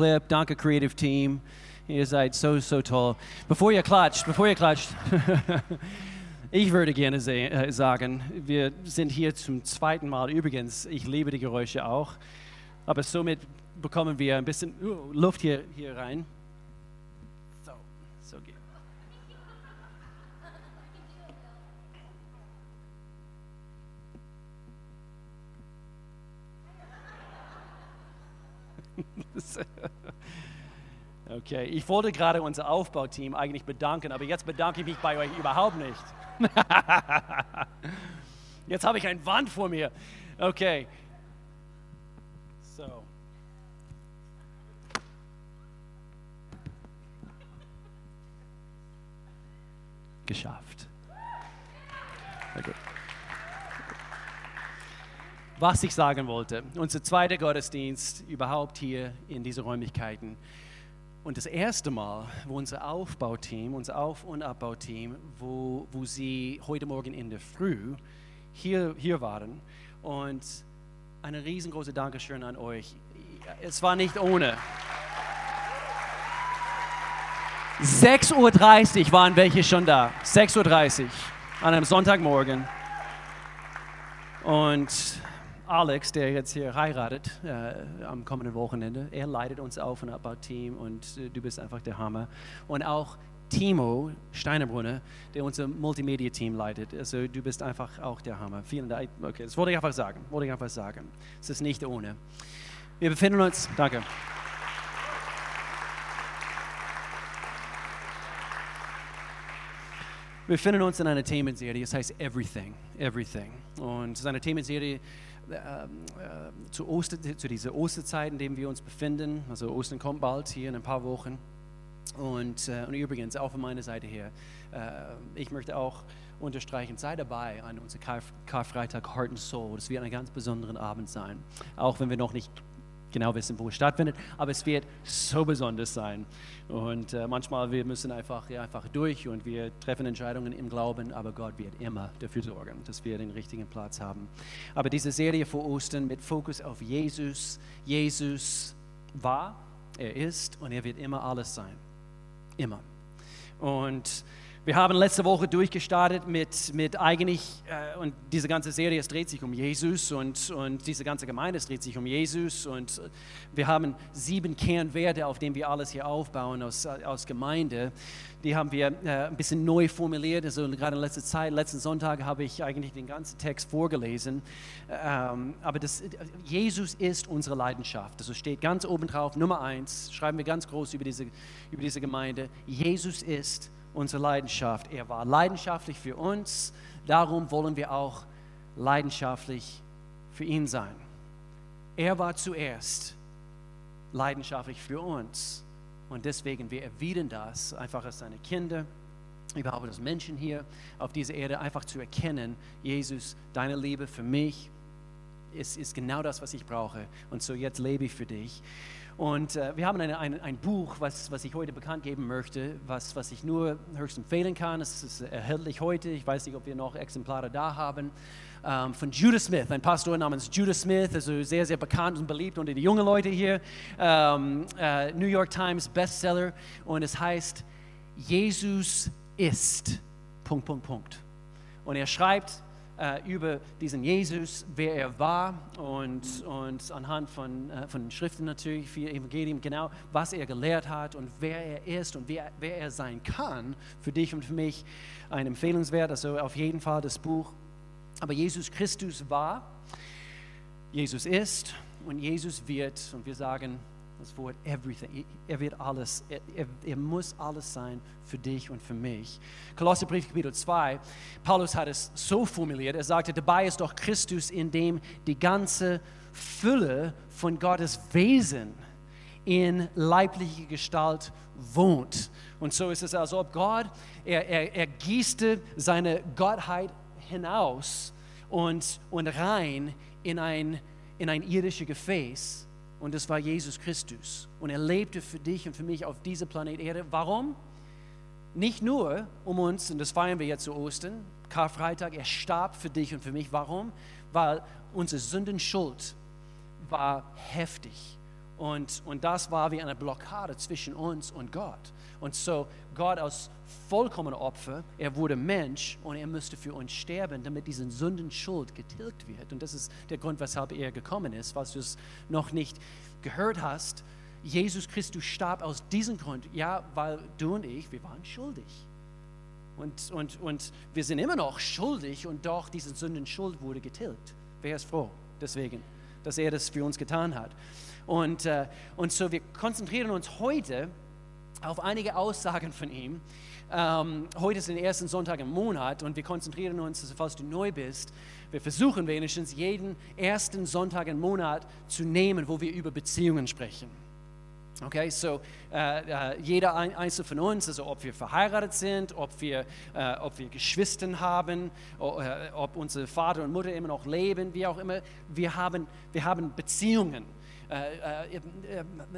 Clip, danke Creative Team. Ihr seid so, so toll. Bevor ihr klatscht, bevor ihr klatscht, ich würde gerne äh, sagen, wir sind hier zum zweiten Mal. Übrigens, ich liebe die Geräusche auch. Aber somit bekommen wir ein bisschen uh, Luft hier, hier rein. So, so geht. Okay, ich wollte gerade unser Aufbauteam eigentlich bedanken, aber jetzt bedanke ich mich bei euch überhaupt nicht. Jetzt habe ich ein Wand vor mir. Okay. So. Geschafft. Okay. Was ich sagen wollte, unser zweiter Gottesdienst überhaupt hier in diesen Räumlichkeiten. Und das erste Mal, wo unser Aufbauteam, unser Auf- und Abbauteam, wo, wo sie heute Morgen in der Früh hier, hier waren. Und eine riesengroße Dankeschön an euch. Es war nicht ohne. 6.30 Uhr waren welche schon da. 6.30 Uhr an einem Sonntagmorgen. Und Alex, der jetzt hier heiratet äh, am kommenden Wochenende, er leitet uns auf und Abbau-Team und äh, du bist einfach der Hammer. Und auch Timo Steinerbrunner, der unser Multimedia-Team leitet. Also du bist einfach auch der Hammer. Vielen Dank. Okay, das wollte ich einfach sagen. Wollte ich einfach sagen. Es ist nicht ohne. Wir befinden uns. Danke. Wir befinden uns in einer Themenserie, das heißt Everything, Everything. Und es ist eine Themenserie, äh, zu, Oster, zu dieser Osterzeit, in der wir uns befinden. Also Ostern kommt bald hier in ein paar Wochen. Und, äh, und übrigens, auch von meiner Seite her, äh, ich möchte auch unterstreichen, sei dabei an unserem Karf Karfreitag Heart and Soul. Das wird ein ganz besonderer Abend sein. Auch wenn wir noch nicht genau wissen, wo es stattfindet, aber es wird so besonders sein. Und äh, manchmal wir müssen einfach, ja, einfach durch und wir treffen Entscheidungen im Glauben, aber Gott wird immer dafür sorgen, dass wir den richtigen Platz haben. Aber diese Serie vor Ostern mit Fokus auf Jesus, Jesus war, er ist und er wird immer alles sein. Immer. Und wir haben letzte Woche durchgestartet mit, mit eigentlich, äh, und diese ganze Serie, es dreht sich um Jesus und, und diese ganze Gemeinde, es dreht sich um Jesus und wir haben sieben Kernwerte, auf denen wir alles hier aufbauen aus, aus Gemeinde. Die haben wir äh, ein bisschen neu formuliert, also gerade in letzter Zeit, letzten Sonntag habe ich eigentlich den ganzen Text vorgelesen. Ähm, aber das, Jesus ist unsere Leidenschaft, das also steht ganz oben drauf, Nummer eins, schreiben wir ganz groß über diese, über diese Gemeinde. Jesus ist unsere Leidenschaft. Er war leidenschaftlich für uns, darum wollen wir auch leidenschaftlich für ihn sein. Er war zuerst leidenschaftlich für uns und deswegen wir erwidern das einfach als seine Kinder, überhaupt als Menschen hier auf dieser Erde, einfach zu erkennen, Jesus, deine Liebe für mich ist, ist genau das, was ich brauche und so jetzt lebe ich für dich. Und äh, wir haben eine, eine, ein Buch, was, was ich heute bekannt geben möchte, was, was ich nur höchst empfehlen kann. Es ist erhältlich heute. Ich weiß nicht, ob wir noch Exemplare da haben. Ähm, von Judah Smith, ein Pastor namens Judah Smith, also sehr, sehr bekannt und beliebt unter die jungen Leute hier. Ähm, äh, New York Times Bestseller. Und es heißt, Jesus ist. Punkt, Punkt, Punkt. Und er schreibt, äh, über diesen Jesus, wer er war und, und anhand von, äh, von Schriften natürlich, für Evangelium, genau, was er gelehrt hat und wer er ist und wer, wer er sein kann, für dich und für mich ein empfehlenswert, also auf jeden Fall das Buch. Aber Jesus Christus war, Jesus ist und Jesus wird, und wir sagen, das Wort everything. Er wird alles, er, er, er, muss alles sein für dich und für mich. Kolosserbrief Kapitel 2, Paulus hat es so formuliert, er sagte, dabei ist doch Christus, in dem die ganze Fülle von Gottes Wesen in leiblicher Gestalt wohnt. Und so ist es, als ob Gott, er, er, er gießte seine Gottheit hinaus und, und rein in ein, in ein irdisches Gefäß und das war Jesus Christus. Und er lebte für dich und für mich auf dieser Planet Erde. Warum? Nicht nur um uns, und das feiern wir jetzt zu Ostern, Karfreitag, er starb für dich und für mich. Warum? Weil unsere Sündenschuld war heftig Und, und das war wie eine Blockade zwischen uns und Gott. Und so Gott als vollkommener Opfer, er wurde Mensch und er musste für uns sterben, damit diese Sündenschuld getilgt wird. Und das ist der Grund, weshalb er gekommen ist. Falls du es noch nicht gehört hast, Jesus Christus starb aus diesem Grund. Ja, weil du und ich, wir waren schuldig. Und, und, und wir sind immer noch schuldig und doch diese Sündenschuld wurde getilgt. Wer ist froh deswegen, dass er das für uns getan hat? Und, äh, und so, wir konzentrieren uns heute auf einige Aussagen von ihm. Ähm, heute ist der erste Sonntag im Monat und wir konzentrieren uns, also falls du neu bist, wir versuchen wenigstens jeden ersten Sonntag im Monat zu nehmen, wo wir über Beziehungen sprechen. Okay, so äh, äh, jeder ein, einzelne von uns, also ob wir verheiratet sind, ob wir, äh, ob wir Geschwister haben, ob, äh, ob unsere Vater und Mutter immer noch leben, wie auch immer, wir haben, wir haben Beziehungen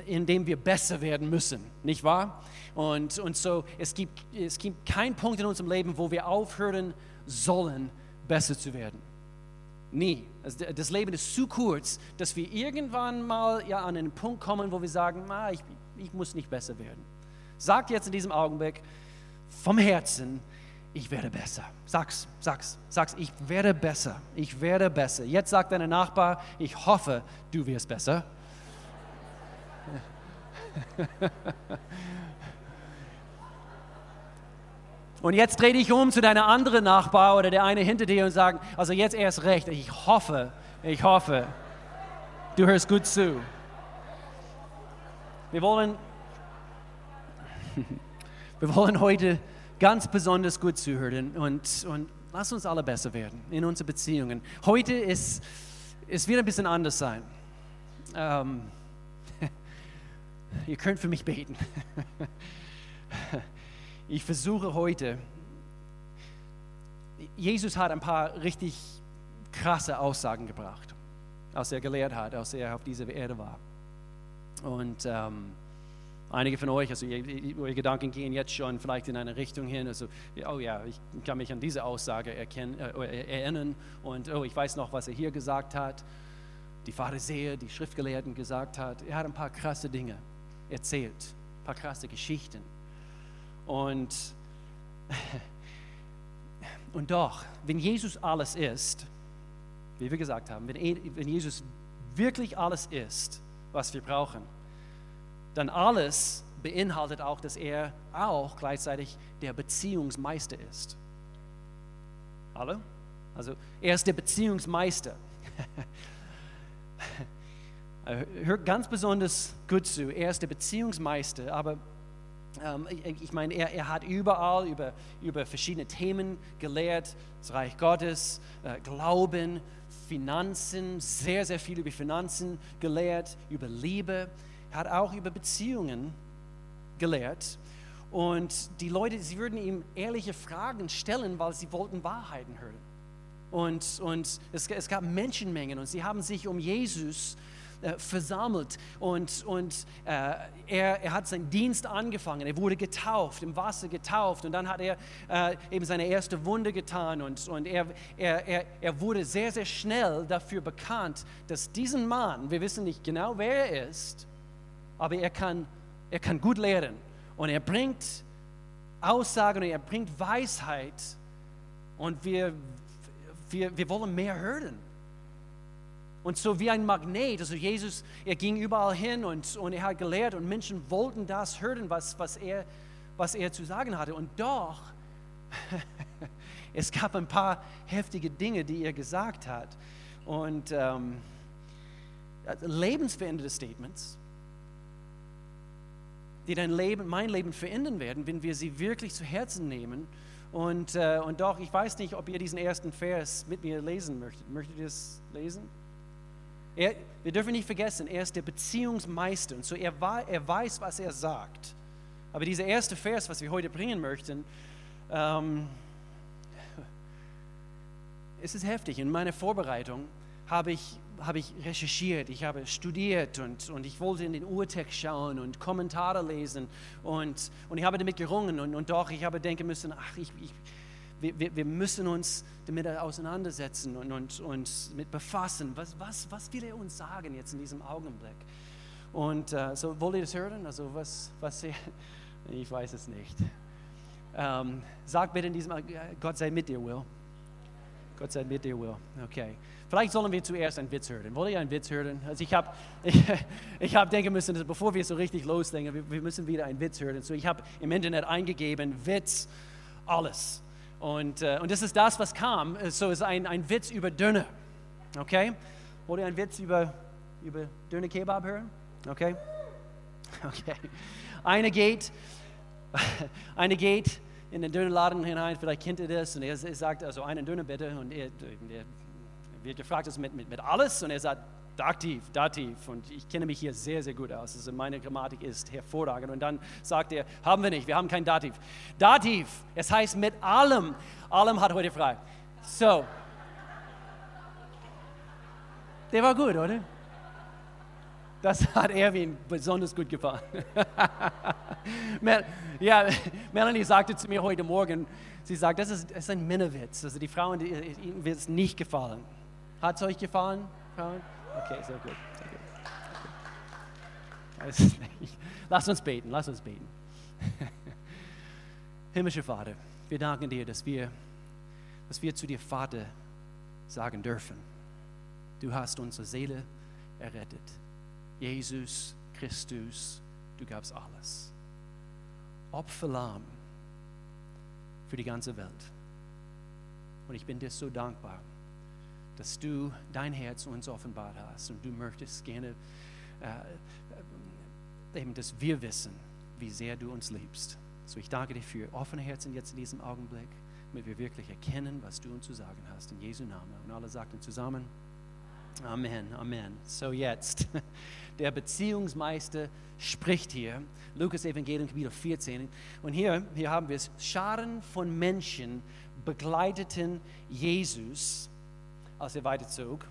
in dem wir besser werden müssen, nicht wahr? Und, und so, es gibt, es gibt keinen Punkt in unserem Leben, wo wir aufhören sollen, besser zu werden. Nie. Also das Leben ist zu kurz, dass wir irgendwann mal ja, an einen Punkt kommen, wo wir sagen, ah, ich, ich muss nicht besser werden. Sagt jetzt in diesem Augenblick vom Herzen, ich werde besser. Sag's, sag's, sag's, ich werde besser. Ich werde besser. Jetzt sagt dein Nachbar, ich hoffe, du wirst besser. Und jetzt dreh dich um zu deiner anderen Nachbar oder der eine hinter dir und sagen, also jetzt erst recht, ich hoffe, ich hoffe, du hörst gut zu. Wir wollen, wir wollen heute ganz besonders gut zuhören und, und lass uns alle besser werden in unseren Beziehungen. Heute ist, es wird ein bisschen anders sein. Ähm, Ihr könnt für mich beten. Ich versuche heute, Jesus hat ein paar richtig krasse Aussagen gebracht, als er gelehrt hat, als er auf dieser Erde war. Und ähm, einige von euch, also eure Gedanken gehen jetzt schon vielleicht in eine Richtung hin, also, oh ja, ich kann mich an diese Aussage erkennen, äh, erinnern und oh, ich weiß noch, was er hier gesagt hat, die Pharisäer, die Schriftgelehrten gesagt hat. Er hat ein paar krasse Dinge erzählt, ein paar krasse Geschichten. Und, und doch, wenn Jesus alles ist, wie wir gesagt haben, wenn, wenn Jesus wirklich alles ist, was wir brauchen, dann alles beinhaltet auch, dass er auch gleichzeitig der Beziehungsmeister ist. Alle? Also er ist der Beziehungsmeister. Hört ganz besonders gut zu. Er ist der Beziehungsmeister, aber ähm, ich, ich meine, er, er, hat überall über, über verschiedene Themen gelehrt: das Reich Gottes, äh, Glauben, Finanzen, sehr, sehr viel über Finanzen gelehrt, über Liebe. Er hat auch über Beziehungen gelehrt. Und die Leute, sie würden ihm ehrliche Fragen stellen, weil sie wollten Wahrheiten hören. Und, und es, es gab Menschenmengen und sie haben sich um Jesus äh, versammelt. Und, und äh, er, er hat seinen Dienst angefangen. Er wurde getauft, im Wasser getauft. Und dann hat er äh, eben seine erste Wunde getan. Und, und er, er, er, er wurde sehr, sehr schnell dafür bekannt, dass diesen Mann, wir wissen nicht genau, wer er ist, aber er kann, er kann gut lehren. Und er bringt Aussagen und er bringt Weisheit. Und wir, wir, wir wollen mehr hören. Und so wie ein Magnet, also Jesus, er ging überall hin und, und er hat gelehrt und Menschen wollten das hören, was, was, er, was er zu sagen hatte. Und doch, es gab ein paar heftige Dinge, die er gesagt hat. Und ähm, lebensverändernde Statements, die dein Leben, mein Leben verändern werden, wenn wir sie wirklich zu Herzen nehmen. Und, äh, und doch, ich weiß nicht, ob ihr diesen ersten Vers mit mir lesen möchtet. Möchtet ihr es lesen? Er, wir dürfen nicht vergessen, er ist der Beziehungsmeister und so er, war, er weiß, was er sagt. Aber dieser erste Vers, was wir heute bringen möchten, ähm, es ist heftig. In meiner Vorbereitung habe ich, habe ich recherchiert, ich habe studiert und, und ich wollte in den Urtext schauen und Kommentare lesen und, und ich habe damit gerungen und, und doch, ich habe denken müssen, ach, ich, ich wir, wir, müssen uns damit auseinandersetzen und, und, und mit befassen. Was, was, was will er uns sagen jetzt in diesem Augenblick? Und äh, so wollt ihr das hören? Also was, was ich weiß es nicht. Ähm, sag bitte in diesem, äh, Gott sei mit dir, Will. Gott sei mit dir, Will. Okay. Vielleicht sollen wir zuerst einen Witz hören. Wollt ihr einen Witz hören? Also ich habe ich, ich hab denken müssen, dass bevor wir so richtig loslegen, wir, wir müssen wieder einen Witz hören. So ich habe im Internet eingegeben, Witz, alles. Und, äh, und das ist das, was kam. So ist ein, ein Witz über Döner. Okay? Wollt ihr einen Witz über, über Döner Kebab hören? Okay? Okay. Eine geht, eine geht in den Dönerladen hinein, vielleicht kennt ihr das, und er, er sagt, also einen Döner bitte, und er, er wird gefragt, ist mit, mit, mit alles, und er sagt, Dativ, Dativ. Und ich kenne mich hier sehr, sehr gut aus. Also meine Grammatik ist hervorragend. Und dann sagt er, haben wir nicht, wir haben kein Dativ. Dativ, es heißt mit allem. Allem hat heute frei. So. Der war gut, oder? Das hat Erwin besonders gut gefallen. ja, Melanie sagte zu mir heute Morgen, sie sagt, das ist, das ist ein Männerwitz. Also die Frauen, die, ihnen wird es nicht gefallen. Hat es euch gefallen, Frauen? Okay, sehr gut. Sehr gut. Lass uns beten, lass uns beten. Himmlischer Vater, wir danken dir, dass wir, dass wir zu dir Vater sagen dürfen. Du hast unsere Seele errettet. Jesus Christus, du gabst alles. Opferlamm für die ganze Welt. Und ich bin dir so dankbar, dass du dein Herz uns offenbart hast und du möchtest gerne, äh, eben, dass wir wissen, wie sehr du uns liebst. So ich danke dir für offene Herzen jetzt in diesem Augenblick, damit wir wirklich erkennen, was du uns zu sagen hast. In Jesu Namen. Und alle sagten zusammen, Amen, Amen. So jetzt, der Beziehungsmeister spricht hier, Lukas Evangelium Kapitel 14. Und hier, hier haben wir es, Scharen von Menschen begleiteten Jesus, als er weiterzog.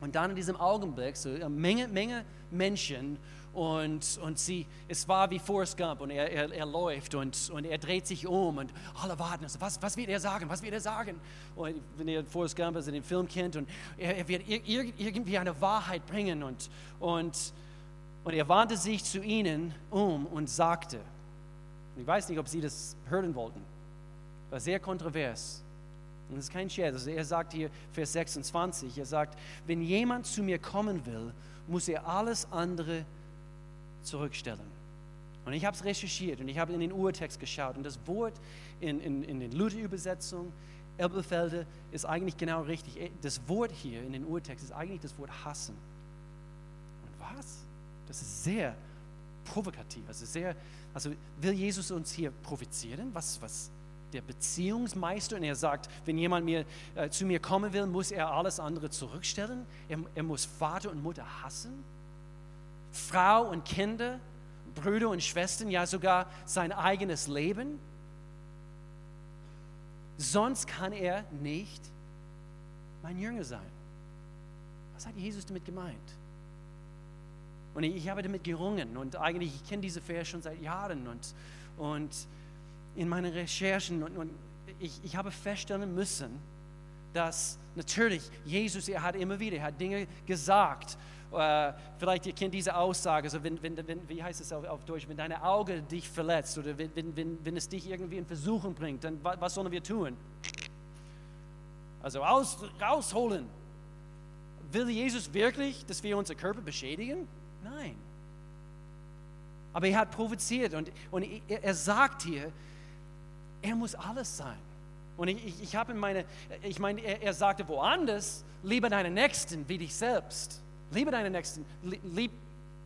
Und dann in diesem Augenblick, so eine Menge, Menge Menschen und, und sie, es war wie Forrest Gump und er, er, er läuft und, und er dreht sich um und alle warten, also, was, was wird er sagen, was wird er sagen? Und wenn ihr Forrest Gump, also den Film kennt und er, er wird irgendwie eine Wahrheit bringen und, und, und er wandte sich zu ihnen um und sagte, ich weiß nicht, ob sie das hören wollten, war sehr kontrovers. Und das ist kein Scherz. Also er sagt hier, Vers 26, er sagt, wenn jemand zu mir kommen will, muss er alles andere zurückstellen. Und ich habe es recherchiert und ich habe in den Urtext geschaut und das Wort in, in, in den Luther-Übersetzung, Elbefelde, ist eigentlich genau richtig. Das Wort hier in den Urtext ist eigentlich das Wort hassen. Und was? Das ist sehr provokativ. Also, sehr, also will Jesus uns hier provozieren? Was, was der Beziehungsmeister? Und er sagt, wenn jemand mir, äh, zu mir kommen will, muss er alles andere zurückstellen. Er, er muss Vater und Mutter hassen. Frau und Kinder, Brüder und Schwestern, ja sogar sein eigenes Leben. Sonst kann er nicht mein Jünger sein. Was hat Jesus damit gemeint? Und ich, habe damit gerungen und eigentlich, ich kenne diese Vers schon seit Jahren und, und in meinen Recherchen und, und ich, ich habe feststellen müssen, dass natürlich Jesus, er hat immer wieder, er hat Dinge gesagt äh, vielleicht ihr kennt diese Aussage, so wenn, wenn, wenn, wie heißt es auf, auf Deutsch, wenn deine Auge dich verletzt oder wenn, wenn, wenn es dich irgendwie in Versuchen bringt, dann was sollen wir tun? Also aus, rausholen. Will Jesus wirklich, dass wir unseren Körper beschädigen? Nein. Aber er hat provoziert und, und er sagt hier, er muss alles sein. Und ich, ich, ich habe in meine, ich meine, er, er sagte woanders, liebe deinen Nächsten wie dich selbst. Liebe deinen Nächsten, lieb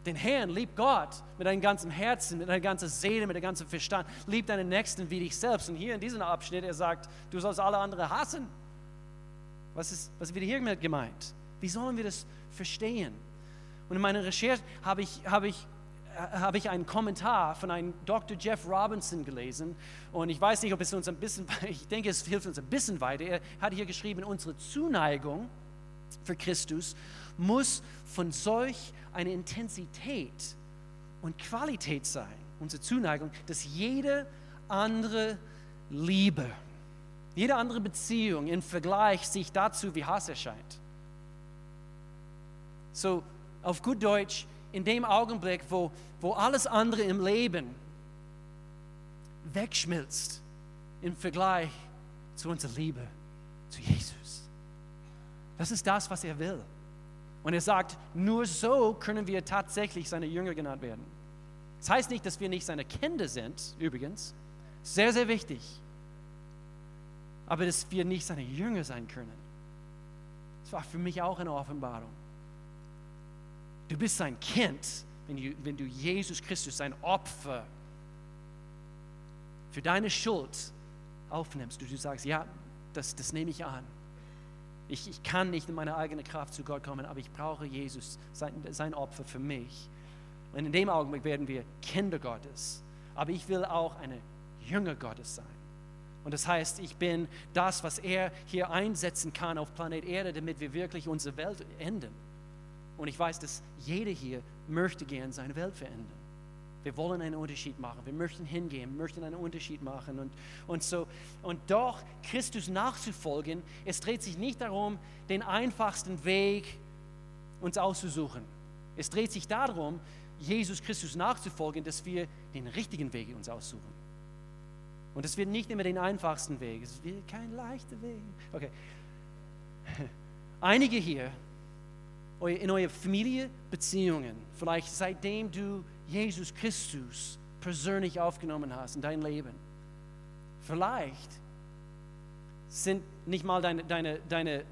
den Herrn, lieb Gott mit deinem ganzen Herzen, mit deiner ganzen Seele, mit deinem ganzen Verstand. Lieb deinen Nächsten wie dich selbst. Und hier in diesem Abschnitt, er sagt, du sollst alle anderen hassen. Was, ist, was wird hier gemeint? Wie sollen wir das verstehen? Und in meiner Recherche habe ich, habe ich, habe ich einen Kommentar von einem Dr. Jeff Robinson gelesen. Und ich weiß nicht, ob es uns ein bisschen, ich denke, es hilft uns ein bisschen weiter. Er hat hier geschrieben, unsere Zuneigung für Christus muss von solch einer Intensität und Qualität sein, unsere Zuneigung, dass jede andere Liebe, jede andere Beziehung im Vergleich sich dazu wie Hass erscheint. So, auf gut Deutsch, in dem Augenblick, wo, wo alles andere im Leben wegschmilzt im Vergleich zu unserer Liebe zu Jesus. Das ist das, was er will. Und er sagt, nur so können wir tatsächlich seine Jünger genannt werden. Das heißt nicht, dass wir nicht seine Kinder sind, übrigens. Sehr, sehr wichtig. Aber dass wir nicht seine Jünger sein können. Das war für mich auch eine Offenbarung. Du bist sein Kind, wenn du, Jesus Christus, sein Opfer, für deine Schuld aufnimmst. Du, sagst, ja, das, das nehme ich an. Ich, ich kann nicht in meiner eigenen Kraft zu Gott kommen, aber ich brauche Jesus, sein, sein Opfer für mich. Und in dem Augenblick werden wir Kinder Gottes. Aber ich will auch eine Jünger Gottes sein. Und das heißt, ich bin das, was er hier einsetzen kann auf Planet Erde, damit wir wirklich unsere Welt ändern. Und ich weiß, dass jeder hier möchte gern seine Welt verändern. Wir wollen einen Unterschied machen. Wir möchten hingehen, möchten einen Unterschied machen. Und, und, so, und doch Christus nachzufolgen, es dreht sich nicht darum, den einfachsten Weg uns auszusuchen. Es dreht sich darum, Jesus Christus nachzufolgen, dass wir den richtigen Weg uns aussuchen. Und es wird nicht immer den einfachsten Weg. Es wird kein leichter Weg. Okay. Einige hier in eurer Familie Beziehungen, vielleicht seitdem du Jesus Christus persönlich aufgenommen hast in dein Leben. Vielleicht sind nicht mal deine, deine, deine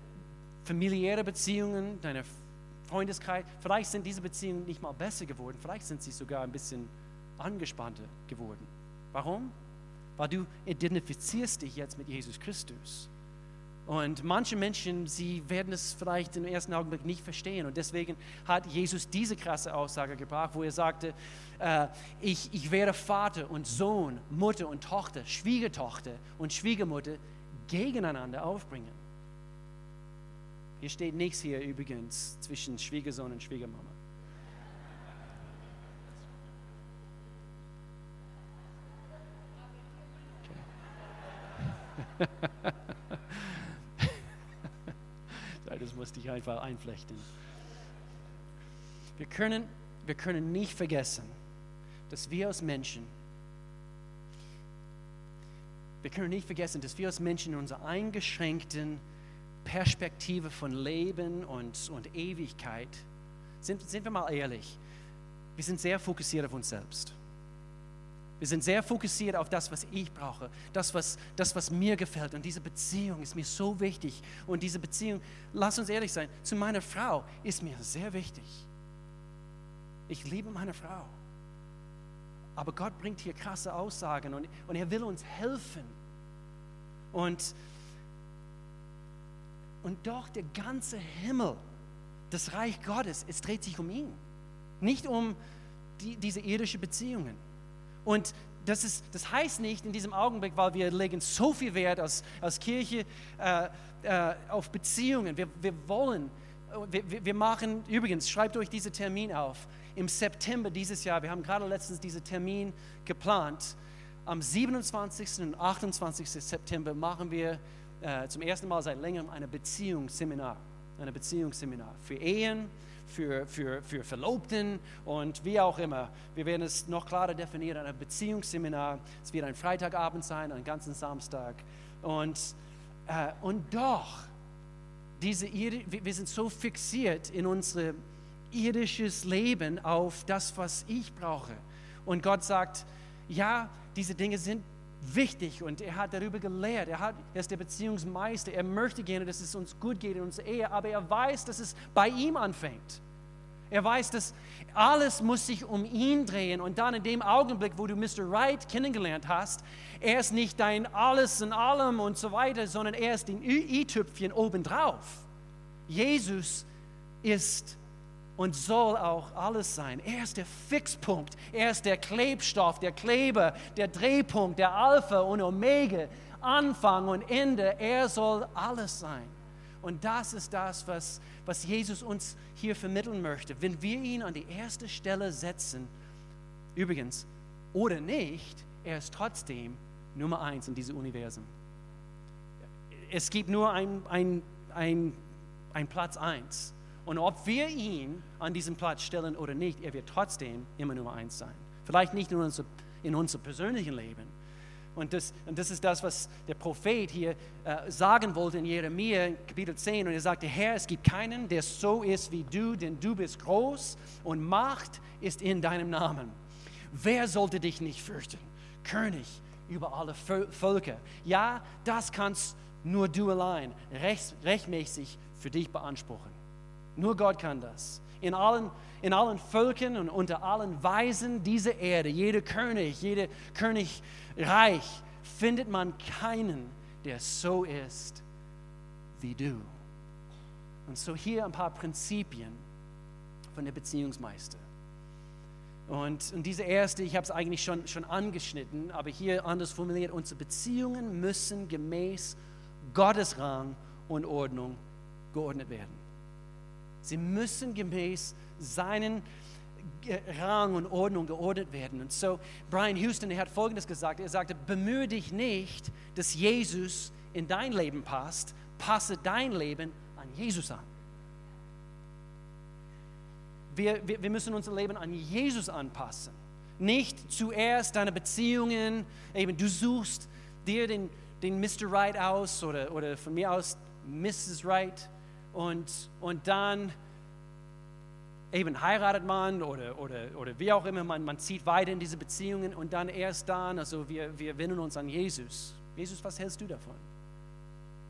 familiäre Beziehungen, deine Freundeskreis, vielleicht sind diese Beziehungen nicht mal besser geworden, vielleicht sind sie sogar ein bisschen angespannter geworden. Warum? Weil du identifizierst dich jetzt mit Jesus Christus. Und manche Menschen, sie werden es vielleicht im ersten Augenblick nicht verstehen. Und deswegen hat Jesus diese krasse Aussage gebracht, wo er sagte, äh, ich, ich werde Vater und Sohn, Mutter und Tochter, Schwiegertochter und Schwiegermutter gegeneinander aufbringen. Hier steht nichts hier übrigens zwischen Schwiegersohn und Schwiegermama. Okay. das musste ich einfach einflechten. Wir können, wir können nicht vergessen, dass wir als Menschen, wir können nicht vergessen, dass wir als Menschen in unserer eingeschränkten Perspektive von Leben und, und Ewigkeit, sind, sind wir mal ehrlich, wir sind sehr fokussiert auf uns selbst. Wir sind sehr fokussiert auf das, was ich brauche, das was, das, was mir gefällt. Und diese Beziehung ist mir so wichtig. Und diese Beziehung, lass uns ehrlich sein, zu meiner Frau ist mir sehr wichtig. Ich liebe meine Frau. Aber Gott bringt hier krasse Aussagen und, und er will uns helfen. Und, und doch der ganze Himmel, das Reich Gottes, es dreht sich um ihn. Nicht um die, diese irdischen Beziehungen. Und das, ist, das heißt nicht in diesem Augenblick, weil wir legen so viel Wert als, als Kirche äh, äh, auf Beziehungen. Wir, wir wollen, wir, wir machen, übrigens, schreibt euch diesen Termin auf. Im September dieses Jahr, wir haben gerade letztens diesen Termin geplant. Am 27. und 28. September machen wir äh, zum ersten Mal seit längerem ein Beziehungsseminar. Ein Beziehungsseminar für Ehen, für, für, für Verlobten und wie auch immer. Wir werden es noch klarer definieren, ein Beziehungsseminar. Es wird ein Freitagabend sein, einen ganzen Samstag. Und, äh, und doch, diese, wir sind so fixiert in unser irdisches Leben auf das, was ich brauche. Und Gott sagt, ja, diese Dinge sind wichtig und er hat darüber gelehrt. Er, hat, er ist der Beziehungsmeister. Er möchte gerne, dass es uns gut geht in unserer Ehe, aber er weiß, dass es bei ihm anfängt. Er weiß, dass alles muss sich um ihn drehen und dann in dem Augenblick, wo du Mr. Wright kennengelernt hast, er ist nicht dein Alles in allem und so weiter, sondern er ist ein i-Tüpfchen obendrauf. Jesus ist und soll auch alles sein. Er ist der Fixpunkt, er ist der Klebstoff, der Kleber, der Drehpunkt, der Alpha und Omega, Anfang und Ende. Er soll alles sein. Und das ist das, was, was Jesus uns hier vermitteln möchte. Wenn wir ihn an die erste Stelle setzen, übrigens, oder nicht, er ist trotzdem Nummer eins in diesem Universum. Es gibt nur ein, ein, ein, ein Platz eins Und ob wir ihn an diesen Platz stellen oder nicht, er wird trotzdem immer Nummer eins sein. Vielleicht nicht in, unser, in unserem persönlichen Leben. Und das, und das ist das, was der Prophet hier äh, sagen wollte in Jeremia Kapitel 10. Und er sagte, Herr, es gibt keinen, der so ist wie du, denn du bist groß und Macht ist in deinem Namen. Wer sollte dich nicht fürchten? König über alle Völker. Ja, das kannst nur du allein recht, rechtmäßig für dich beanspruchen. Nur Gott kann das. In allen, in allen Völkern und unter allen Weisen dieser Erde, jeder König, jeder Königreich, findet man keinen, der so ist wie du. Und so hier ein paar Prinzipien von der Beziehungsmeister. Und, und diese erste, ich habe es eigentlich schon, schon angeschnitten, aber hier anders formuliert, unsere Beziehungen müssen gemäß Gottes Rang und Ordnung geordnet werden. Sie müssen gemäß seinen Rang und Ordnung geordnet werden. Und so, Brian Houston, er hat Folgendes gesagt. Er sagte, bemühe dich nicht, dass Jesus in dein Leben passt, passe dein Leben an Jesus an. Wir, wir, wir müssen unser Leben an Jesus anpassen. Nicht zuerst deine Beziehungen, eben du suchst dir den, den Mr. Right aus oder, oder von mir aus Mrs. Right und, und dann eben heiratet man oder, oder, oder wie auch immer, man, man zieht weiter in diese Beziehungen und dann erst dann, also wir, wir wenden uns an Jesus. Jesus, was hältst du davon?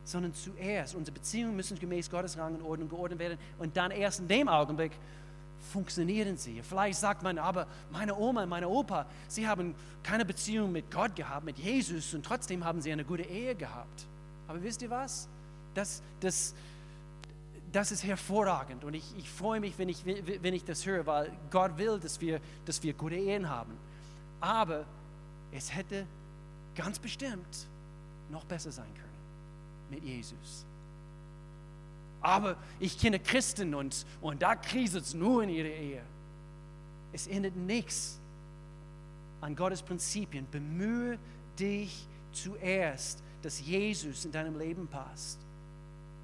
Sondern zuerst, unsere Beziehungen müssen gemäß Gottes Rang und Ordnung geordnet werden und dann erst in dem Augenblick funktionieren sie. Vielleicht sagt man, aber meine Oma, meine Opa, sie haben keine Beziehung mit Gott gehabt, mit Jesus und trotzdem haben sie eine gute Ehe gehabt. Aber wisst ihr was? Das, das, das ist hervorragend und ich, ich freue mich, wenn ich, wenn ich das höre, weil Gott will, dass wir, dass wir gute Ehen haben. Aber es hätte ganz bestimmt noch besser sein können mit Jesus. Aber ich kenne Christen und, und da kriselt es nur in ihrer Ehe. Es ändert nichts an Gottes Prinzipien. Bemühe dich zuerst, dass Jesus in deinem Leben passt.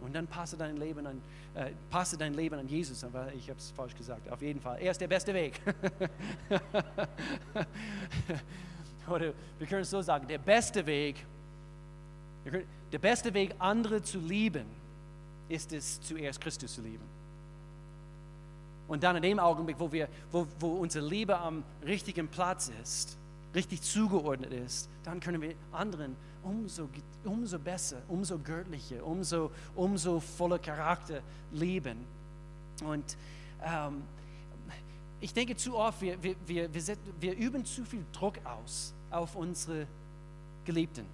Und dann passe dein Leben an, äh, passe dein Leben an Jesus Aber Ich habe es falsch gesagt. Auf jeden Fall. Er ist der beste Weg. Oder wir können es so sagen: Der beste Weg, der beste Weg, andere zu lieben, ist es zuerst Christus zu lieben. Und dann in dem Augenblick, wo, wir, wo, wo unsere Liebe am richtigen Platz ist, richtig zugeordnet ist, dann können wir anderen umso, umso besser, umso göttlicher, umso, umso voller Charakter lieben. Und ähm, ich denke zu oft, wir, wir, wir, wir, wir üben zu viel Druck aus auf unsere Geliebten.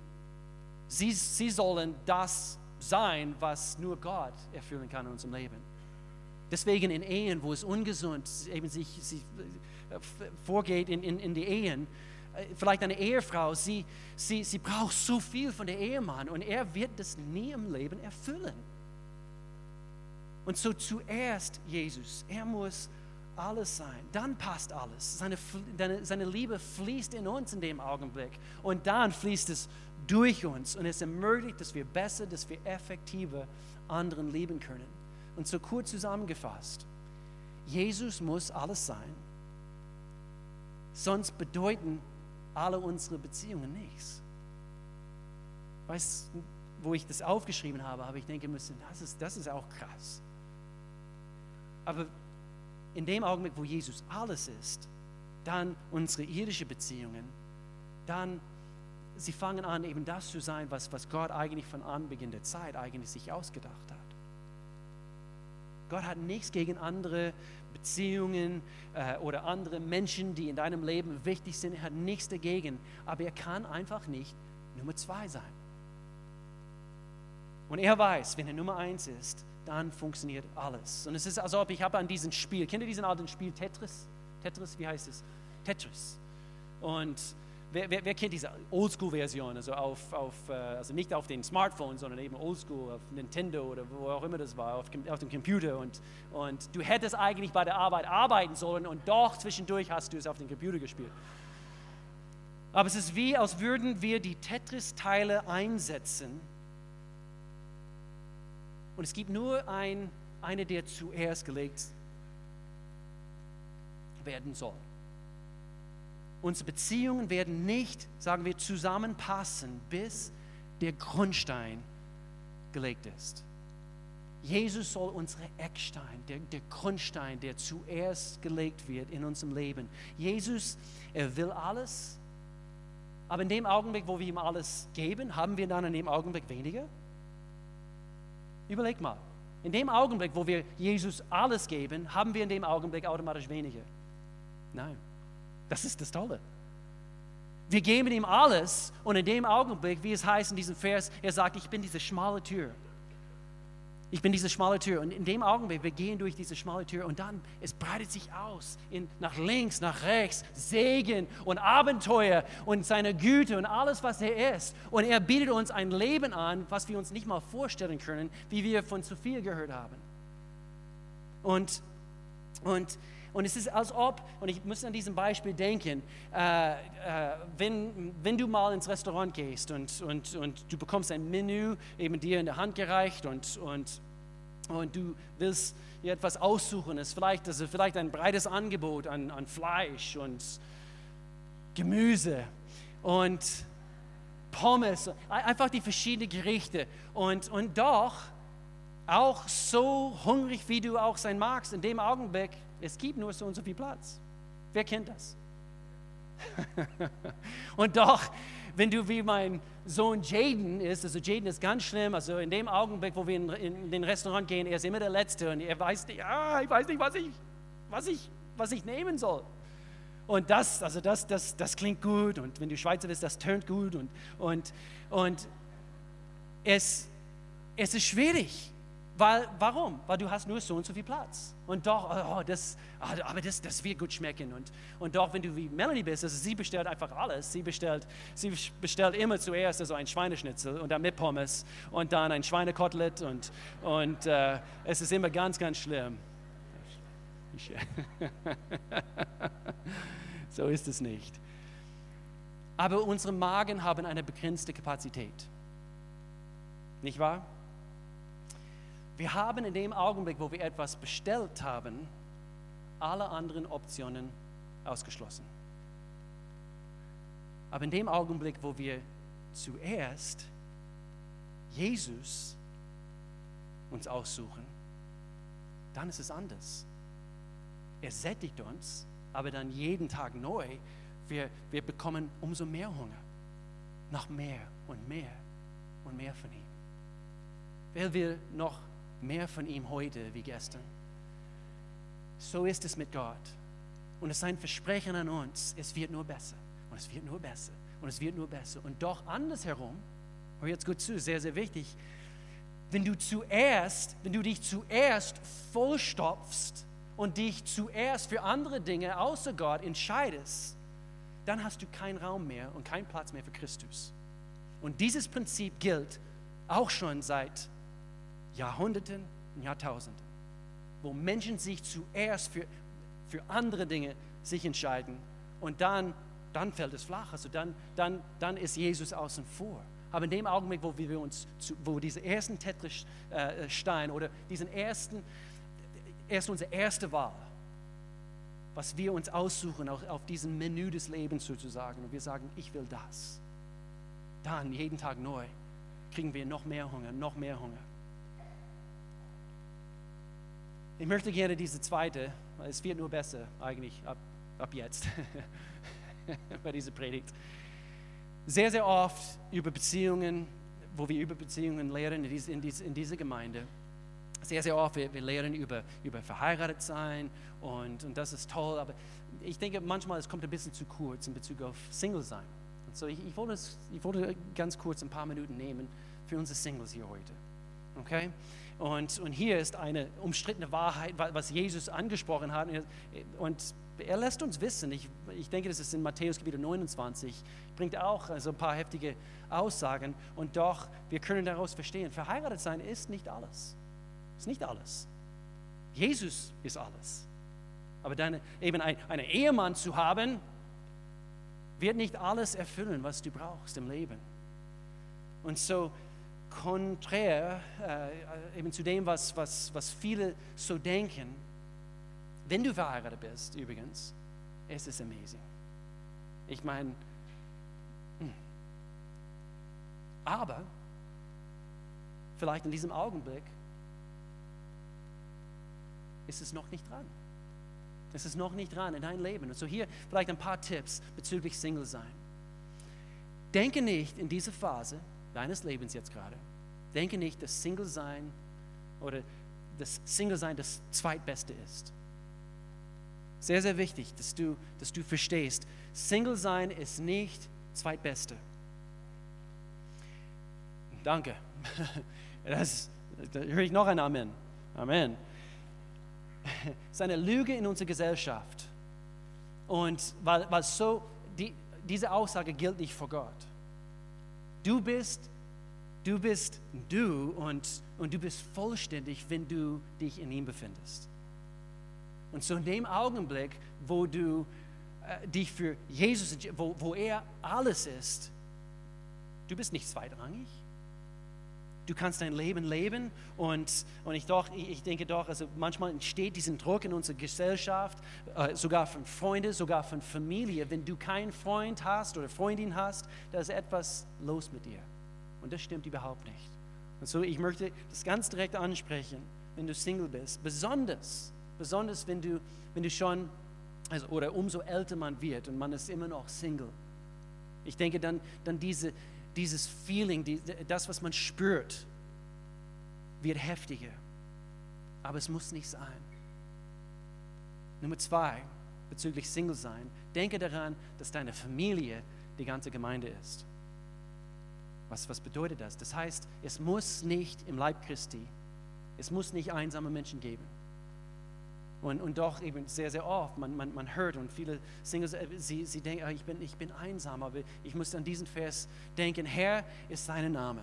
Sie, sie sollen das sein, was nur Gott erfüllen kann in unserem Leben. Deswegen in Ehen, wo es ungesund eben sich, sich äh, vorgeht in, in, in die Ehen, vielleicht eine Ehefrau, sie, sie, sie braucht so viel von der Ehemann und er wird das nie im Leben erfüllen. Und so zuerst Jesus, er muss alles sein, dann passt alles. Seine, seine Liebe fließt in uns in dem Augenblick und dann fließt es durch uns und es ermöglicht, dass wir besser, dass wir effektiver anderen lieben können. Und so kurz zusammengefasst, Jesus muss alles sein, sonst bedeuten alle unsere Beziehungen nichts. Weißt du, wo ich das aufgeschrieben habe, habe ich denken müssen, das ist, das ist auch krass. Aber in dem Augenblick, wo Jesus alles ist, dann unsere irdischen Beziehungen, dann sie fangen an, eben das zu sein, was, was Gott eigentlich von Anbeginn der Zeit eigentlich sich ausgedacht hat. Gott hat nichts gegen andere Beziehungen äh, oder andere Menschen, die in deinem Leben wichtig sind. Er hat nichts dagegen, aber er kann einfach nicht Nummer zwei sein. Und er weiß, wenn er Nummer eins ist, dann funktioniert alles. Und es ist, als ob ich habe an diesem Spiel, kennt ihr diesen alten Spiel Tetris? Tetris, wie heißt es? Tetris. Und wer, wer, wer kennt diese Oldschool-Version, also, auf, auf, äh, also nicht auf den Smartphone, sondern eben Oldschool, auf Nintendo oder wo auch immer das war, auf, auf dem Computer. Und, und du hättest eigentlich bei der Arbeit arbeiten sollen und doch zwischendurch hast du es auf dem Computer gespielt. Aber es ist wie, als würden wir die Tetris-Teile einsetzen und es gibt nur ein einer, der zuerst gelegt werden soll. Unsere Beziehungen werden nicht, sagen wir, zusammenpassen, bis der Grundstein gelegt ist. Jesus soll unsere Eckstein, der, der Grundstein, der zuerst gelegt wird in unserem Leben. Jesus, er will alles, aber in dem Augenblick, wo wir ihm alles geben, haben wir dann in dem Augenblick weniger? Überleg mal. In dem Augenblick, wo wir Jesus alles geben, haben wir in dem Augenblick automatisch weniger. Nein, das ist das Tolle. Wir geben ihm alles und in dem Augenblick, wie es heißt in diesem Vers, er sagt, ich bin diese schmale Tür. Ich bin diese schmale Tür. Und in dem Augenblick, wir gehen durch diese schmale Tür und dann, es breitet sich aus in, nach links, nach rechts, Segen und Abenteuer und seine Güte und alles, was er ist. Und er bietet uns ein Leben an, was wir uns nicht mal vorstellen können, wie wir von zu viel gehört haben. Und, und, und es ist als ob, und ich muss an diesem Beispiel denken, äh, äh, wenn, wenn du mal ins Restaurant gehst und, und, und du bekommst ein Menü eben dir in der Hand gereicht und, und, und du willst dir etwas aussuchen, es ist vielleicht, also vielleicht ein breites Angebot an, an Fleisch und Gemüse und Pommes, einfach die verschiedenen Gerichte. Und, und doch, auch so hungrig, wie du auch sein magst, in dem Augenblick es gibt nur so und so viel Platz. Wer kennt das? und doch, wenn du wie mein Sohn Jaden ist, also Jaden ist ganz schlimm, also in dem Augenblick, wo wir in, in den Restaurant gehen, er ist immer der Letzte und er weiß nicht, ah, ich weiß nicht, was ich, was ich, was ich nehmen soll. Und das, also das, das, das klingt gut und wenn du Schweizer bist, das tönt gut und, und, und es, es ist schwierig. Weil, warum? Weil du hast nur so und so viel Platz. Und doch, oh, das, ah, aber das, das wird gut schmecken. Und, und doch, wenn du wie Melanie bist, also sie bestellt einfach alles. Sie bestellt, sie bestellt immer zuerst also ein Schweineschnitzel und dann mit Pommes und dann ein Schweinekotelett und, und äh, es ist immer ganz, ganz schlimm. so ist es nicht. Aber unsere Magen haben eine begrenzte Kapazität. Nicht wahr? Wir haben in dem Augenblick, wo wir etwas bestellt haben, alle anderen Optionen ausgeschlossen. Aber in dem Augenblick, wo wir zuerst Jesus uns aussuchen, dann ist es anders. Er sättigt uns, aber dann jeden Tag neu, wir, wir bekommen umso mehr Hunger. Noch mehr und mehr und mehr von ihm. Weil wir noch mehr von ihm heute wie gestern. So ist es mit Gott. Und es ist ein Versprechen an uns, es wird nur besser. Und es wird nur besser. Und es wird nur besser. Und doch andersherum, hör jetzt gut zu, sehr, sehr wichtig, wenn du zuerst, wenn du dich zuerst vollstopfst und dich zuerst für andere Dinge außer Gott entscheidest, dann hast du keinen Raum mehr und keinen Platz mehr für Christus. Und dieses Prinzip gilt auch schon seit Jahrhunderten und Jahrtausenden, wo Menschen sich zuerst für, für andere Dinge sich entscheiden und dann, dann fällt es flach. Also dann, dann, dann ist Jesus außen vor. Aber in dem Augenblick, wo wir uns, wo diese ersten Tetrichstein oder diesen ersten, erst unsere erste Wahl, was wir uns aussuchen, auch auf diesem Menü des Lebens sozusagen, und wir sagen, ich will das, dann jeden Tag neu kriegen wir noch mehr Hunger, noch mehr Hunger. Ich möchte gerne diese zweite, weil es wird nur besser eigentlich ab, ab jetzt bei dieser Predigt. Sehr, sehr oft über Beziehungen, wo wir über Beziehungen lehren in, diese, in, diese, dieser Gemeinde. Sehr, sehr oft, wir lehren über, über verheiratet sein und, und das ist toll, aber ich denke manchmal, es kommt ein bisschen zu kurz in Bezug auf Single sein. Und so, ich, ich, wollte, ich wollte ganz kurz ein paar Minuten nehmen für unsere Singles hier heute. Okay? Und, und hier ist eine umstrittene Wahrheit, was Jesus angesprochen hat. Und er lässt uns wissen, ich, ich denke, das ist in Matthäus Kapitel 29, bringt auch also ein paar heftige Aussagen. Und doch, wir können daraus verstehen, verheiratet sein ist nicht alles. Ist nicht alles. Jesus ist alles. Aber deine, eben ein, einen Ehemann zu haben, wird nicht alles erfüllen, was du brauchst im Leben. Und so konträr äh, eben zu dem, was, was, was viele so denken. Wenn du verheiratet bist, übrigens, es ist amazing. Ich meine, hm. aber vielleicht in diesem Augenblick ist es noch nicht dran. Es ist noch nicht dran in dein Leben. Und so hier vielleicht ein paar Tipps bezüglich Single sein. Denke nicht in dieser Phase deines Lebens jetzt gerade, denke nicht, dass Single sein oder das Single sein das zweitbeste ist. Sehr, sehr wichtig, dass du, dass du verstehst, Single sein ist nicht zweitbeste. Danke. Das, da höre ich noch ein Amen. Amen. Es ist eine Lüge in unserer Gesellschaft. Und weil, weil so, die, diese Aussage gilt nicht vor Gott. Du bist, du bist du und, und du bist vollständig, wenn du dich in ihm befindest. Und so in dem Augenblick, wo du äh, dich für Jesus, wo, wo er alles ist, du bist nicht zweitrangig. Du kannst dein Leben leben und, und ich, doch, ich denke doch, also manchmal entsteht diesen Druck in unserer Gesellschaft, äh, sogar von Freunden, sogar von Familie. Wenn du keinen Freund hast oder Freundin hast, da ist etwas los mit dir. Und das stimmt überhaupt nicht. Und so, ich möchte das ganz direkt ansprechen, wenn du Single bist. Besonders, besonders wenn du, wenn du schon, also, oder umso älter man wird und man ist immer noch Single. Ich denke dann, dann diese, dieses Feeling, die, das, was man spürt, wird heftiger. Aber es muss nicht sein. Nummer zwei, bezüglich Single sein, denke daran, dass deine Familie die ganze Gemeinde ist. Was, was bedeutet das? Das heißt, es muss nicht im Leib Christi, es muss nicht einsame Menschen geben. Und, und doch eben sehr, sehr oft, man, man, man hört und viele Singles, äh, sie, sie denken, ah, ich bin, ich bin einsam, aber ich muss an diesen Vers denken, Herr ist sein Name.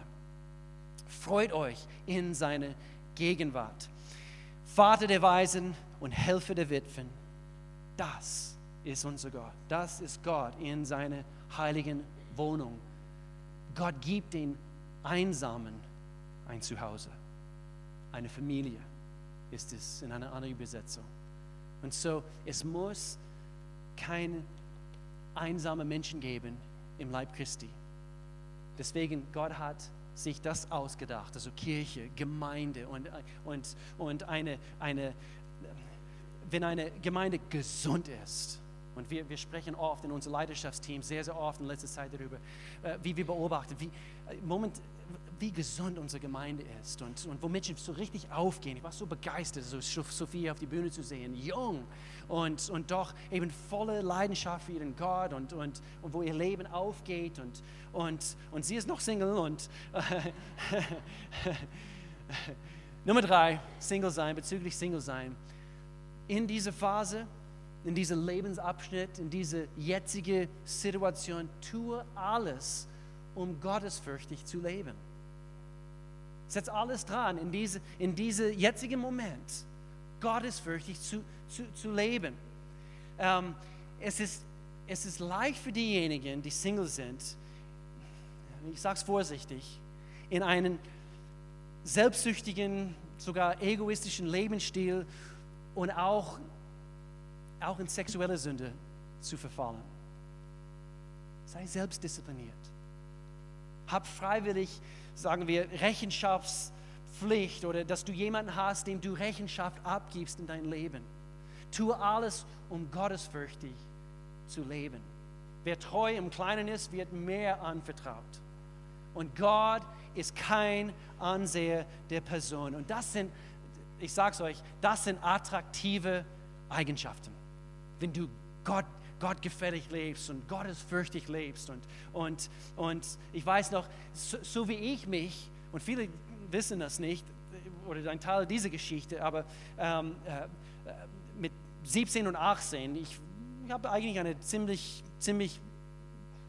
Freut euch in seine Gegenwart. Vater der Weisen und Helfer der Witwen, das ist unser Gott. Das ist Gott in seiner heiligen Wohnung. Gott gibt den Einsamen ein Zuhause, eine Familie ist es in einer anderen Übersetzung. Und so, es muss keine einsame Menschen geben im Leib Christi. Deswegen, Gott hat sich das ausgedacht, also Kirche, Gemeinde und, und, und eine, eine, wenn eine Gemeinde gesund ist, und wir, wir sprechen oft in unserem Leidenschaftsteam, sehr, sehr oft in letzter Zeit darüber, äh, wie wir beobachten, wie, äh, Moment, wie gesund unsere Gemeinde ist und, und wo Menschen so richtig aufgehen. Ich war so begeistert, so Sophie auf die Bühne zu sehen, jung und, und doch eben volle Leidenschaft für ihren Gott und, und, und wo ihr Leben aufgeht und, und, und sie ist noch Single und Nummer drei, Single sein, bezüglich Single sein. In dieser Phase, in diesem Lebensabschnitt, in dieser jetzigen Situation, tue alles, um gottesfürchtig zu leben. Setz alles dran, in diesem in diese jetzigen Moment gottesfürchtig zu, zu, zu leben. Ähm, es, ist, es ist leicht für diejenigen, die Single sind, ich sage es vorsichtig, in einen selbstsüchtigen, sogar egoistischen Lebensstil und auch, auch in sexuelle Sünde zu verfallen. Sei selbstdiszipliniert. Hab freiwillig sagen wir, Rechenschaftspflicht oder dass du jemanden hast, dem du Rechenschaft abgibst in dein Leben. Tue alles, um gottesfürchtig zu leben. Wer treu im Kleinen ist, wird mehr anvertraut. Und Gott ist kein Anseher der Person. Und das sind, ich sage es euch, das sind attraktive Eigenschaften. Wenn du Gott gefällig lebst und gottesfürchtig lebst. Und, und, und ich weiß noch, so, so wie ich mich, und viele wissen das nicht, oder ein Teil dieser Geschichte, aber ähm, äh, mit 17 und 18, ich, ich habe eigentlich eine ziemlich, ziemlich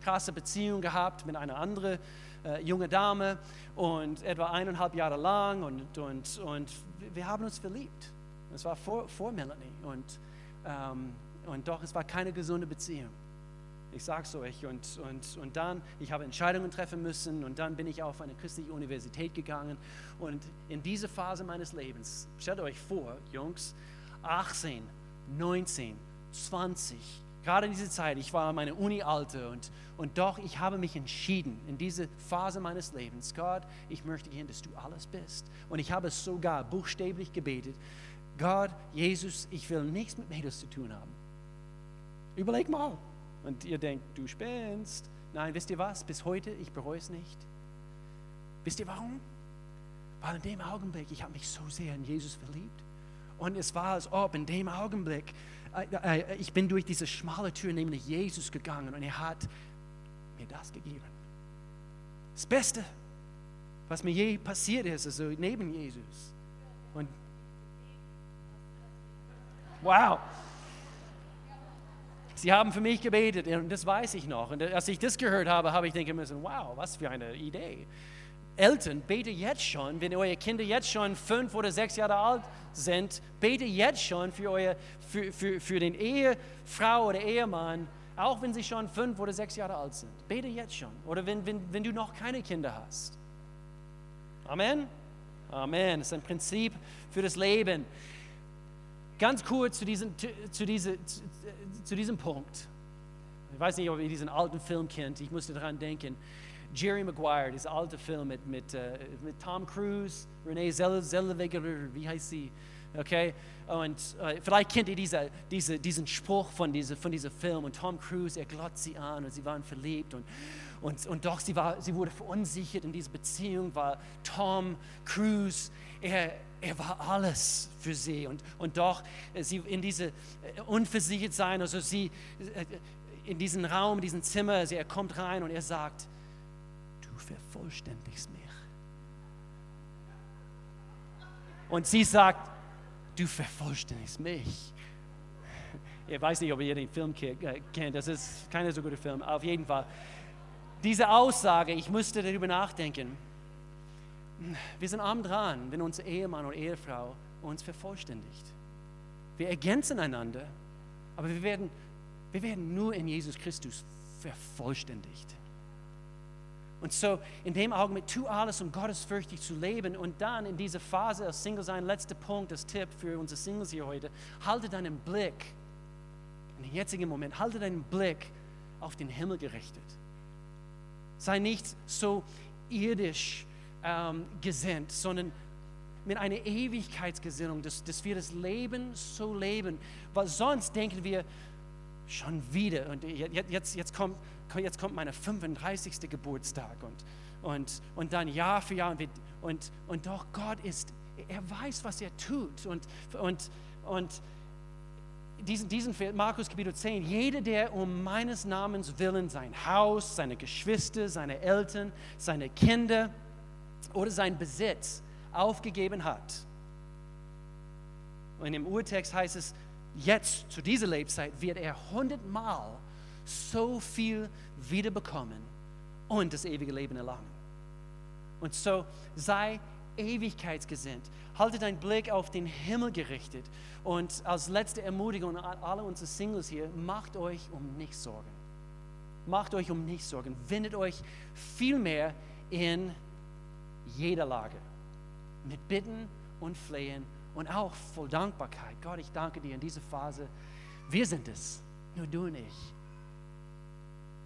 krasse Beziehung gehabt mit einer anderen äh, junge Dame und etwa eineinhalb Jahre lang und, und, und wir haben uns verliebt. Das war vor, vor Melanie und ähm, und doch, es war keine gesunde Beziehung. Ich sag's euch. Und, und, und dann, ich habe Entscheidungen treffen müssen und dann bin ich auf eine christliche Universität gegangen. Und in diese Phase meines Lebens, stellt euch vor, Jungs, 18, 19, 20, gerade in dieser Zeit, ich war meine Uni-Alte und, und doch, ich habe mich entschieden, in diese Phase meines Lebens, Gott, ich möchte gehen, dass du alles bist. Und ich habe sogar buchstäblich gebetet, Gott, Jesus, ich will nichts mit Mädels zu tun haben. Überleg mal. Und ihr denkt, du spinnst. Nein, wisst ihr was? Bis heute, ich bereue es nicht. Wisst ihr warum? Weil in dem Augenblick, ich habe mich so sehr in Jesus verliebt. Und es war, als ob in dem Augenblick, äh, äh, ich bin durch diese schmale Tür, nämlich Jesus gegangen und er hat mir das gegeben. Das Beste, was mir je passiert ist, also neben Jesus. Und wow. Sie haben für mich gebetet und das weiß ich noch. Und als ich das gehört habe, habe ich denken müssen, wow, was für eine Idee. Eltern, bete jetzt schon, wenn eure Kinder jetzt schon fünf oder sechs Jahre alt sind, bete jetzt schon für, euer, für, für, für den Ehefrau oder Ehemann, auch wenn sie schon fünf oder sechs Jahre alt sind. Bete jetzt schon. Oder wenn, wenn, wenn du noch keine Kinder hast. Amen. Amen. Das ist ein Prinzip für das Leben. Ganz kurz zu, diesen, zu, diese, zu, diesem Punkt. Ich weiß nicht, ob ihr diesen alten Film kennt. Ich musste daran denken. Jerry Maguire, dieser alte Film mit, mit, uh, mit Tom Cruise, Renee Zellweger, wie heißt sie? Okay? Und uh, vielleicht kennt ihr diese, diese, diesen Spruch von, diese, von diesem Film. Und Tom Cruise, er glotzt sie an und sie waren verliebt. Und, und, und doch, sie, war, sie wurde verunsichert in dieser Beziehung, weil Tom Cruise, er, er war alles für sie. Und, und doch, äh, sie in diese unversichert sein, also sie in diesen Raum, in diesen Zimmer, also er kommt rein und er sagt, vervollständigst mich. Und sie sagt, du vervollständigst mich. Ich weiß nicht, ob ihr den Film äh, kennt, das ist kein so guter Film. Auf jeden Fall, diese Aussage, ich musste darüber nachdenken. Wir sind arm dran, wenn unser Ehemann oder Ehefrau uns vervollständigt. Wir ergänzen einander, aber wir werden, wir werden nur in Jesus Christus vervollständigt. Und so in dem Augenblick, tu alles, um gottesfürchtig zu leben. Und dann in dieser Phase als Single sein, letzter Punkt, das Tipp für unsere Singles hier heute, halte deinen Blick, in dem jetzigen Moment, halte deinen Blick auf den Himmel gerichtet. Sei nicht so irdisch ähm, gesinnt, sondern mit einer Ewigkeitsgesinnung, dass, dass wir das Leben so leben, weil sonst denken wir, schon wieder und jetzt, jetzt kommt jetzt kommt mein 35. Geburtstag und, und, und dann Jahr für Jahr und, wir, und, und doch Gott ist, er weiß, was er tut und, und, und diesen, diesen Markus Kapitel 10, jeder, der um meines Namens willen sein Haus, seine Geschwister, seine Eltern, seine Kinder oder sein Besitz aufgegeben hat. Und im Urtext heißt es, jetzt zu dieser Lebzeit wird er hundertmal so viel wiederbekommen und das ewige Leben erlangen. Und so sei ewigkeitsgesinnt. Halte deinen Blick auf den Himmel gerichtet. Und als letzte Ermutigung an alle unsere Singles hier, macht euch um nichts Sorgen. Macht euch um nichts Sorgen. Wendet euch vielmehr in jeder Lage. Mit Bitten und Flehen und auch voll Dankbarkeit. Gott, ich danke dir in dieser Phase. Wir sind es, nur du und ich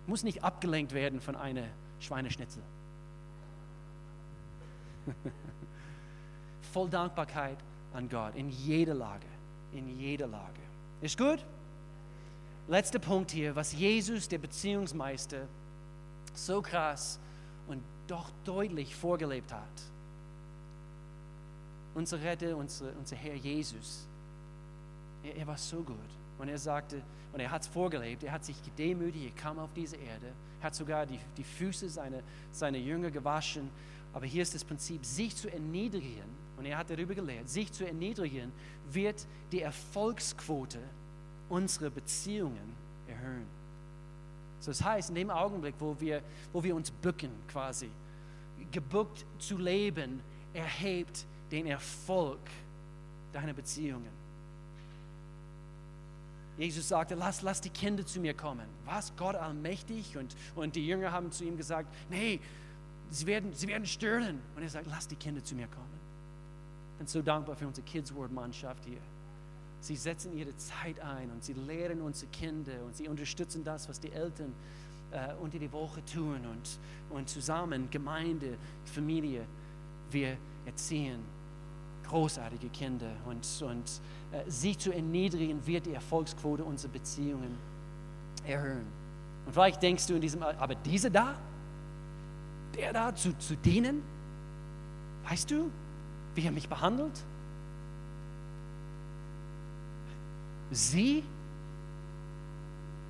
muss nicht abgelenkt werden von einer Schweineschnitzel. Voll Dankbarkeit an Gott in jeder Lage, in jeder Lage. Ist gut? Letzter Punkt hier, was Jesus, der Beziehungsmeister, so krass doch deutlich vorgelebt hat. Unser Retter, unser, unser Herr Jesus, er, er war so gut. Und er sagte, und er hat es vorgelebt, er hat sich gedemütigt, er kam auf diese Erde, hat sogar die, die Füße seiner, seiner Jünger gewaschen. Aber hier ist das Prinzip, sich zu erniedrigen, und er hat darüber gelehrt, sich zu erniedrigen, wird die Erfolgsquote unserer Beziehungen erhöhen. So, das heißt, in dem Augenblick, wo wir, wo wir uns bücken quasi, gebuckt zu leben, erhebt den Erfolg deiner Beziehungen. Jesus sagte, lass, lass die Kinder zu mir kommen. Was? Gott allmächtig? Und, und die Jünger haben zu ihm gesagt, nee, sie werden, sie werden stören. Und er sagt, lass die Kinder zu mir kommen. Ich bin so dankbar für unsere Kids Word Mannschaft hier. Sie setzen ihre Zeit ein und sie lehren unsere Kinder und sie unterstützen das, was die Eltern äh, unter die Woche tun und, und zusammen, Gemeinde, Familie, wir erziehen großartige Kinder und, und äh, sie zu erniedrigen, wird die Erfolgsquote unserer Beziehungen erhöhen. Und vielleicht denkst du in diesem, aber diese da, der da zu, zu dienen, weißt du, wie er mich behandelt? Sie,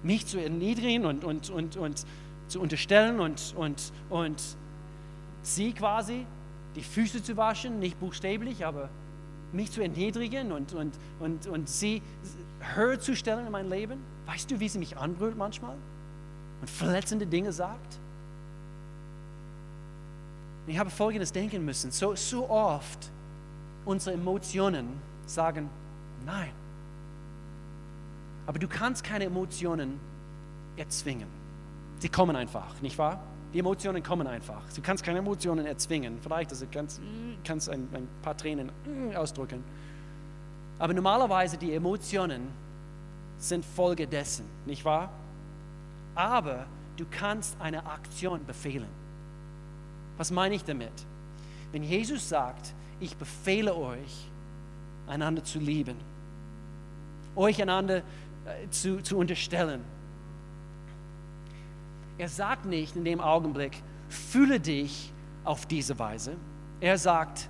mich zu erniedrigen und, und, und, und zu unterstellen und, und, und sie quasi die Füße zu waschen, nicht buchstäblich, aber mich zu erniedrigen und, und, und, und sie höher zu stellen in mein Leben? Weißt du, wie sie mich anbrüllt manchmal und verletzende Dinge sagt? Ich habe Folgendes denken müssen. So, so oft unsere Emotionen sagen Nein. Aber du kannst keine Emotionen erzwingen. Sie kommen einfach, nicht wahr? Die Emotionen kommen einfach. Du kannst keine Emotionen erzwingen. Vielleicht also kannst, kannst ein, ein paar Tränen ausdrücken. Aber normalerweise die Emotionen sind Folge dessen, nicht wahr? Aber du kannst eine Aktion befehlen. Was meine ich damit? Wenn Jesus sagt, ich befehle euch, einander zu lieben, euch einander zu, zu unterstellen, er sagt nicht in dem Augenblick, fühle dich auf diese Weise. Er sagt,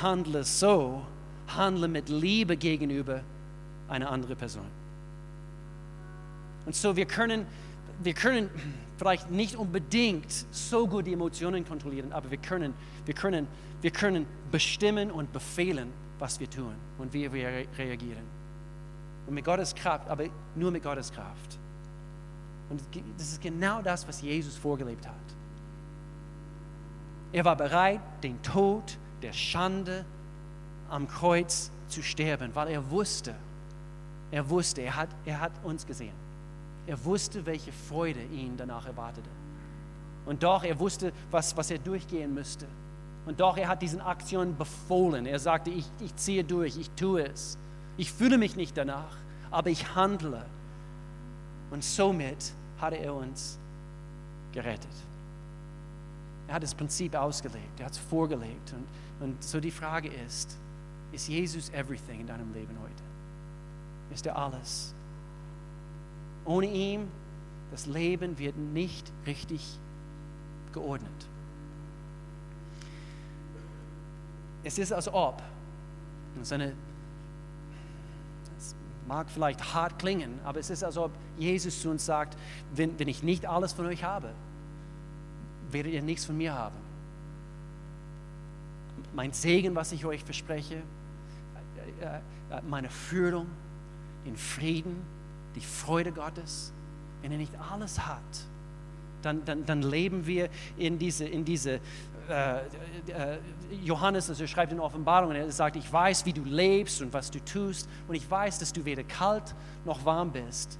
handle so, handle mit Liebe gegenüber einer anderen Person. Und so, wir können, wir können vielleicht nicht unbedingt so gut die Emotionen kontrollieren, aber wir können, wir können, wir können bestimmen und befehlen, was wir tun und wie wir reagieren. Und mit Gottes Kraft, aber nur mit Gottes Kraft. Und das ist genau das, was Jesus vorgelebt hat. Er war bereit, den Tod der Schande am Kreuz zu sterben, weil er wusste, er wusste, er hat, er hat uns gesehen. Er wusste, welche Freude ihn danach erwartete. Und doch, er wusste, was, was er durchgehen müsste. Und doch, er hat diesen Aktionen befohlen. Er sagte, ich, ich ziehe durch, ich tue es. Ich fühle mich nicht danach, aber ich handle. Und somit hatte er uns gerettet. Er hat das Prinzip ausgelegt, er hat es vorgelebt. Und, und so die Frage ist, ist Jesus everything in deinem Leben heute? Ist er alles? Ohne ihn, das Leben wird nicht richtig geordnet. Es ist, als ob, das ist eine Mag vielleicht hart klingen, aber es ist, als ob Jesus zu uns sagt, wenn, wenn ich nicht alles von euch habe, werdet ihr nichts von mir haben. Mein Segen, was ich euch verspreche, äh, äh, meine Führung, den Frieden, die Freude Gottes, wenn er nicht alles hat, dann, dann, dann leben wir in diese, in diese äh, äh, Johannes, also er schreibt in Offenbarung, er sagt, ich weiß, wie du lebst und was du tust und ich weiß, dass du weder kalt noch warm bist.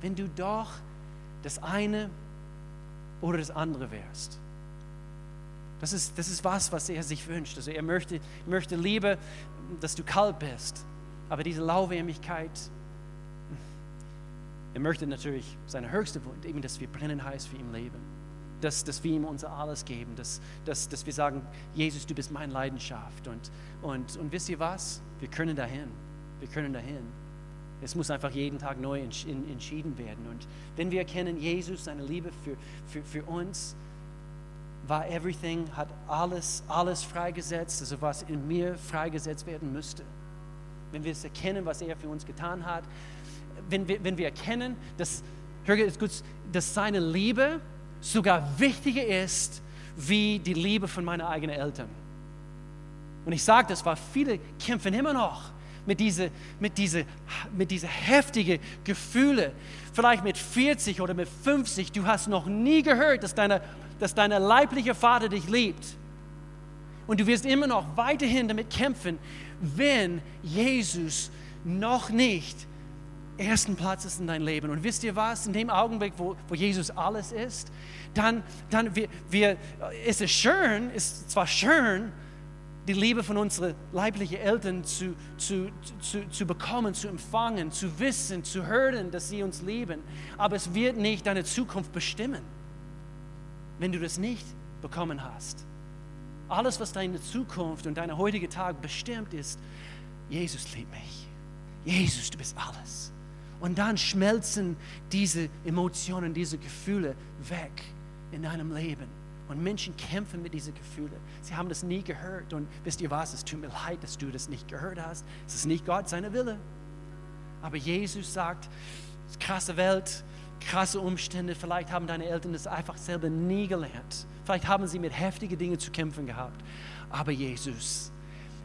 Wenn du doch das eine oder das andere wärst. Das ist, das ist was, was er sich wünscht. Also er möchte, möchte lieber, dass du kalt bist, aber diese Lauwarmigkeit, er möchte natürlich seine höchste Wunsch, eben, dass wir brennen heiß für ihn leben dass, dass wir ihm unser Alles geben, dass, dass, dass wir sagen, Jesus, du bist meine Leidenschaft. Und, und, und wisst ihr was? Wir können dahin. Wir können dahin. Es muss einfach jeden Tag neu entschieden werden. Und wenn wir erkennen, Jesus, seine Liebe für, für, für uns, war everything, hat alles, alles freigesetzt, also was in mir freigesetzt werden müsste. Wenn wir es erkennen, was er für uns getan hat, wenn wir, wenn wir erkennen, dass, dass seine Liebe sogar wichtiger ist wie die Liebe von meinen eigenen Eltern. Und ich sage das, weil viele kämpfen immer noch mit diesen mit diese, mit diese heftigen Gefühle. Vielleicht mit 40 oder mit 50, du hast noch nie gehört, dass deine, dass dein leiblicher Vater dich liebt. Und du wirst immer noch weiterhin damit kämpfen, wenn Jesus noch nicht ersten Platz ist in dein Leben. Und wisst ihr was? In dem Augenblick, wo, wo Jesus alles ist, dann, dann wir, wir, ist es schön, ist zwar schön, die Liebe von unseren leiblichen Eltern zu, zu, zu, zu bekommen, zu empfangen, zu wissen, zu hören, dass sie uns lieben. Aber es wird nicht deine Zukunft bestimmen, wenn du das nicht bekommen hast. Alles, was deine Zukunft und dein heutiger Tag bestimmt ist, Jesus liebt mich. Jesus, du bist alles. Und dann schmelzen diese Emotionen, diese Gefühle weg in deinem Leben. Und Menschen kämpfen mit diesen Gefühlen. Sie haben das nie gehört. Und wisst ihr was? Es tut mir leid, dass du das nicht gehört hast. Es ist nicht Gott seine Wille. Aber Jesus sagt, krasse Welt, krasse Umstände. Vielleicht haben deine Eltern das einfach selber nie gelernt. Vielleicht haben sie mit heftigen Dingen zu kämpfen gehabt. Aber Jesus,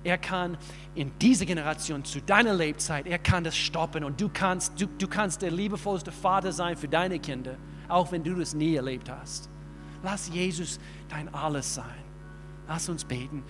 er kann in dieser Generation zu deiner Lebzeit, er kann das stoppen und du kannst, du, du kannst der liebevollste Vater sein für deine Kinder, auch wenn du das nie erlebt hast. Lass Jesus dein Alles sein. Lass uns beten.